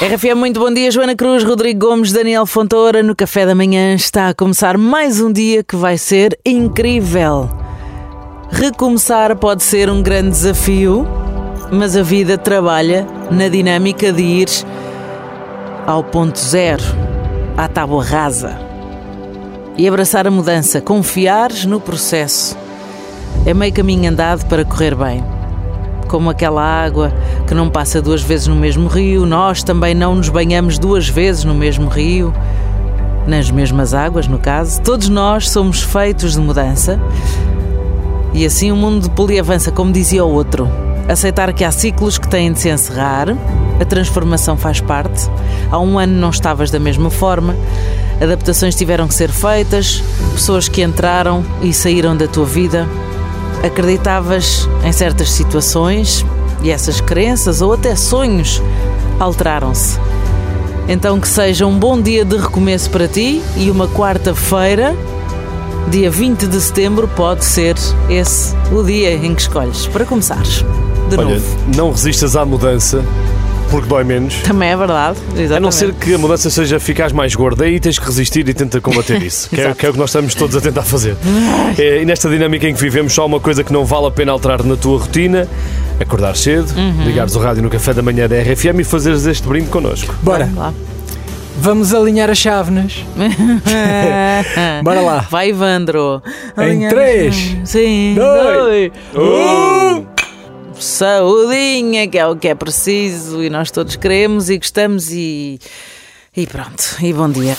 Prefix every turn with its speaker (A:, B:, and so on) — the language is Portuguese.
A: RFM, muito bom dia. Joana Cruz, Rodrigo Gomes, Daniel Fontoura. No café da manhã está a começar mais um dia que vai ser incrível. Recomeçar pode ser um grande desafio, mas a vida trabalha na dinâmica de ir ao ponto zero, à tábua rasa. E abraçar a mudança, confiar no processo. É meio caminho andado para correr bem como aquela água que não passa duas vezes no mesmo rio, nós também não nos banhamos duas vezes no mesmo rio, nas mesmas águas, no caso. Todos nós somos feitos de mudança. E assim o mundo de poli avança, como dizia o outro. Aceitar que há ciclos que têm de se encerrar, a transformação faz parte. Há um ano não estavas da mesma forma, adaptações tiveram que ser feitas, pessoas que entraram e saíram da tua vida acreditavas em certas situações e essas crenças ou até sonhos alteraram-se. Então que seja um bom dia de recomeço para ti e uma quarta-feira, dia 20 de setembro, pode ser esse o dia em que escolhes para começares. De
B: Olha,
A: novo.
B: não resistas à mudança, porque dói menos.
A: Também é verdade. Exatamente.
B: A não ser que a mudança seja ficar mais gorda, aí tens que resistir e tenta combater isso. que, é, que, é, o que nós estamos todos a tentar fazer. É, e nesta dinâmica em que vivemos, só uma coisa que não vale a pena alterar na tua rotina acordar cedo,
A: uhum.
B: ligares o rádio no café da manhã da RFM e fazeres este brinde connosco.
C: Bora!
A: Vamos, lá.
C: Vamos alinhar as chávenas. Bora lá.
A: Vai, Vandro.
C: Em
A: 3,
C: 2,
A: 1. Saudinha, que é o que é preciso e nós todos queremos e gostamos e. E pronto. E bom dia.